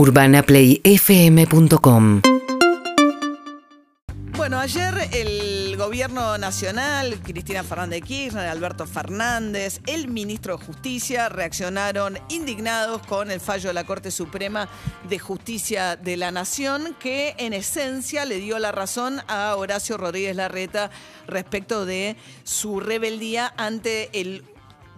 UrbanaPlayFM.com Bueno, ayer el gobierno nacional, Cristina Fernández de Kirchner, Alberto Fernández, el ministro de Justicia reaccionaron indignados con el fallo de la Corte Suprema de Justicia de la Nación, que en esencia le dio la razón a Horacio Rodríguez Larreta respecto de su rebeldía ante el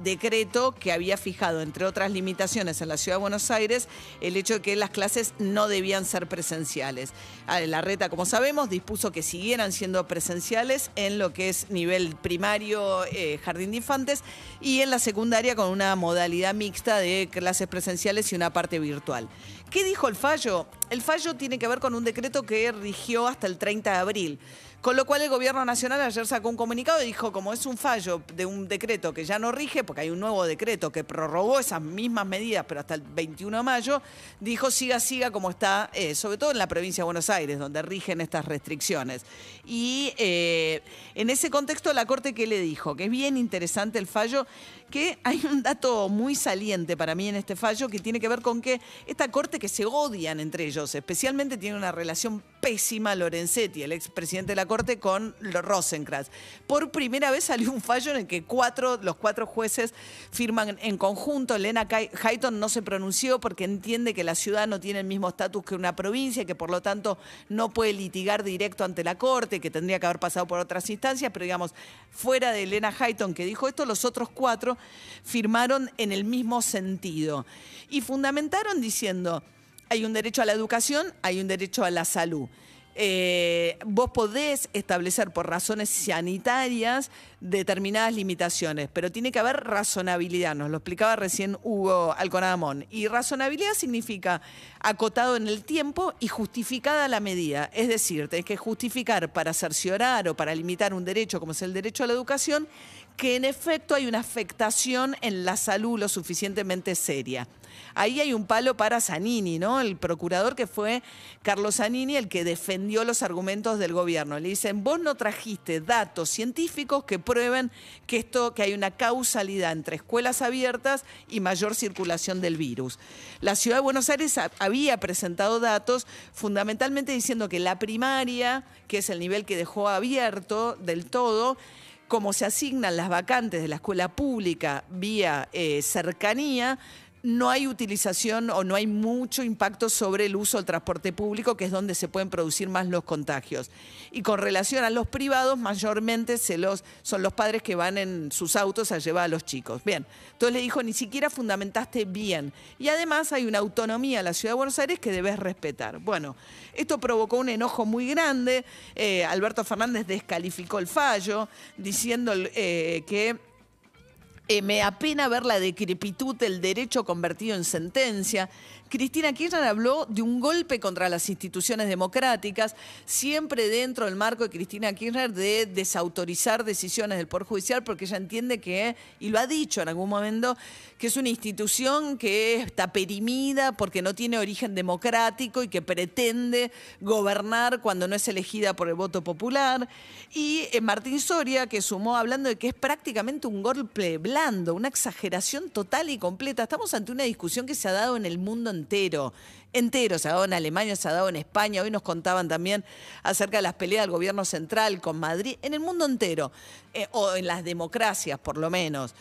decreto que había fijado, entre otras limitaciones en la Ciudad de Buenos Aires, el hecho de que las clases no debían ser presenciales. Ah, La reta, como sabemos, dispuso que siguieran siendo presenciales en lo que es nivel primario, eh, jardín de infantes, y en la secundaria con una modalidad mixta de clases presenciales y una parte virtual. ¿Qué dijo el fallo? El fallo tiene que ver con un decreto que rigió hasta el 30 de abril. Con lo cual el gobierno nacional ayer sacó un comunicado y dijo, como es un fallo de un decreto que ya no rige, porque hay un nuevo decreto que prorrogó esas mismas medidas, pero hasta el 21 de mayo, dijo siga, siga como está, eh, sobre todo en la provincia de Buenos Aires, donde rigen estas restricciones. Y eh, en ese contexto la Corte, ¿qué le dijo? Que es bien interesante el fallo, que hay un dato muy saliente para mí en este fallo, que tiene que ver con que esta Corte que se odian entre ellos, especialmente tiene una relación pésima Lorenzetti, el expresidente de la Corte, con Rosencrantz. Por primera vez salió un fallo en el que cuatro, los cuatro jueces firman en conjunto. Elena Hayton no se pronunció porque entiende que la ciudad no tiene el mismo estatus que una provincia, que por lo tanto no puede litigar directo ante la Corte, que tendría que haber pasado por otras instancias, pero digamos, fuera de Elena Hayton que dijo esto, los otros cuatro firmaron en el mismo sentido. Y fundamentaron diciendo, hay un derecho a la educación, hay un derecho a la salud. Eh, vos podés establecer por razones sanitarias determinadas limitaciones, pero tiene que haber razonabilidad, nos lo explicaba recién Hugo Alconadamón. Y razonabilidad significa acotado en el tiempo y justificada la medida. Es decir, tenés que justificar para cerciorar o para limitar un derecho como es el derecho a la educación, que en efecto hay una afectación en la salud lo suficientemente seria. Ahí hay un palo para Zanini, ¿no? El procurador que fue Carlos Zanini, el que defendió los argumentos del gobierno. Le dicen, vos no trajiste datos científicos que prueben que esto, que hay una causalidad entre escuelas abiertas y mayor circulación del virus. La ciudad de Buenos Aires había presentado datos fundamentalmente diciendo que la primaria, que es el nivel que dejó abierto del todo, como se asignan las vacantes de la escuela pública vía eh, cercanía, no hay utilización o no hay mucho impacto sobre el uso del transporte público, que es donde se pueden producir más los contagios. Y con relación a los privados, mayormente los, son los padres que van en sus autos a llevar a los chicos. Bien, entonces le dijo, ni siquiera fundamentaste bien. Y además hay una autonomía en la Ciudad de Buenos Aires que debes respetar. Bueno, esto provocó un enojo muy grande. Eh, Alberto Fernández descalificó el fallo, diciendo eh, que eh, me apena ver la decrepitud del derecho convertido en sentencia. Cristina Kirchner habló de un golpe contra las instituciones democráticas, siempre dentro del marco de Cristina Kirchner de desautorizar decisiones del Poder Judicial, porque ella entiende que, y lo ha dicho en algún momento, que es una institución que está perimida porque no tiene origen democrático y que pretende gobernar cuando no es elegida por el voto popular. Y eh, Martín Soria, que sumó hablando de que es prácticamente un golpe blando, una exageración total y completa. Estamos ante una discusión que se ha dado en el mundo entero entero, se ha dado en Alemania, se ha dado en España, hoy nos contaban también acerca de las peleas del gobierno central con Madrid, en el mundo entero, eh, o en las democracias por lo menos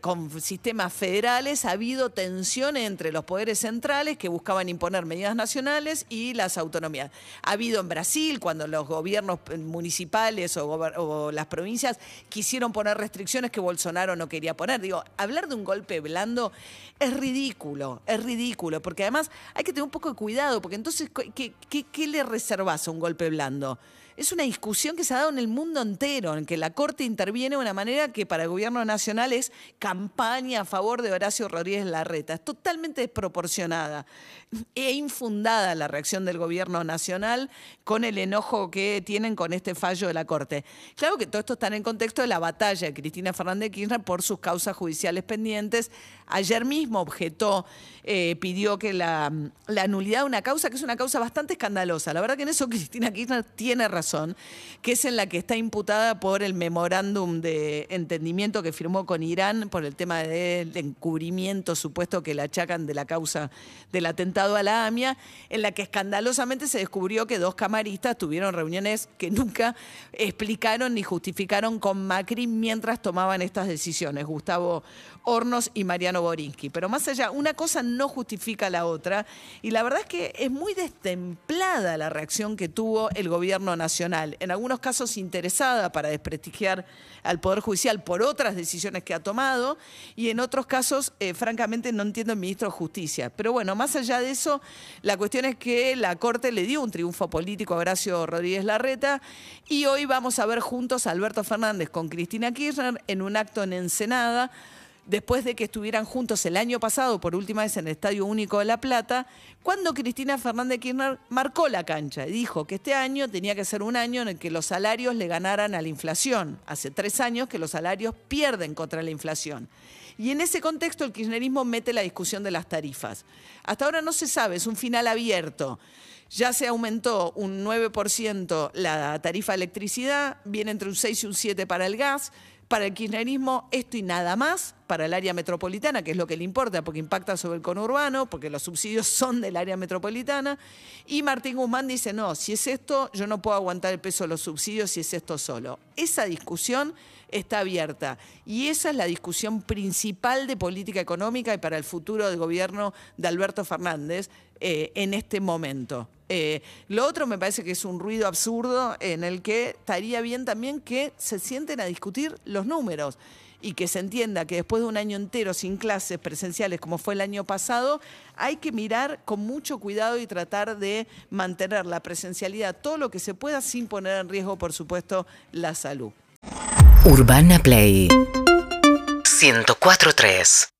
con sistemas federales ha habido tensión entre los poderes centrales que buscaban imponer medidas nacionales y las autonomías. Ha habido en Brasil, cuando los gobiernos municipales o, las provincias quisieron poner restricciones que Bolsonaro no quería poner. Digo, hablar de un golpe blando es ridículo, es ridículo, porque además hay que tener un poco de cuidado, porque entonces, ¿qué, qué, qué le reservas a un golpe blando? Es una discusión que se ha dado en el mundo entero, en que la Corte interviene de una manera que para el gobierno nacional es campaña a favor de Horacio Rodríguez Larreta. Es totalmente desproporcionada e infundada la reacción del gobierno nacional con el enojo que tienen con este fallo de la Corte. Claro que todo esto está en el contexto de la batalla de Cristina Fernández de Kirchner por sus causas judiciales pendientes. Ayer mismo objetó, eh, pidió que la, la, nulidad de una causa, que es una causa bastante escandalosa. La verdad que en eso Cristina Kirchner tiene razón que es en la que está imputada por el memorándum de entendimiento que firmó con Irán por el tema del encubrimiento supuesto que le achacan de la causa del atentado a la AMIA, en la que escandalosamente se descubrió que dos camaristas tuvieron reuniones que nunca explicaron ni justificaron con Macri mientras tomaban estas decisiones, Gustavo Hornos y Mariano Borinsky. Pero más allá, una cosa no justifica la otra y la verdad es que es muy destemplada la reacción que tuvo el gobierno en algunos casos interesada para desprestigiar al Poder Judicial por otras decisiones que ha tomado y en otros casos, eh, francamente, no entiendo el ministro de Justicia. Pero bueno, más allá de eso, la cuestión es que la Corte le dio un triunfo político a Horacio Rodríguez Larreta y hoy vamos a ver juntos a Alberto Fernández con Cristina Kirchner en un acto en Ensenada después de que estuvieran juntos el año pasado, por última vez en el Estadio Único de La Plata, cuando Cristina Fernández Kirchner marcó la cancha y dijo que este año tenía que ser un año en el que los salarios le ganaran a la inflación. Hace tres años que los salarios pierden contra la inflación. Y en ese contexto el kirchnerismo mete la discusión de las tarifas. Hasta ahora no se sabe, es un final abierto. Ya se aumentó un 9% la tarifa de electricidad, viene entre un 6 y un 7 para el gas. Para el kirchnerismo esto y nada más, para el área metropolitana, que es lo que le importa, porque impacta sobre el conurbano, porque los subsidios son del área metropolitana. Y Martín Guzmán dice, no, si es esto, yo no puedo aguantar el peso de los subsidios si es esto solo. Esa discusión está abierta y esa es la discusión principal de política económica y para el futuro del gobierno de Alberto Fernández eh, en este momento. Eh, lo otro me parece que es un ruido absurdo en el que estaría bien también que se sienten a discutir los números y que se entienda que después de un año entero sin clases presenciales como fue el año pasado, hay que mirar con mucho cuidado y tratar de mantener la presencialidad todo lo que se pueda sin poner en riesgo, por supuesto, la salud. Urbana Play 104.3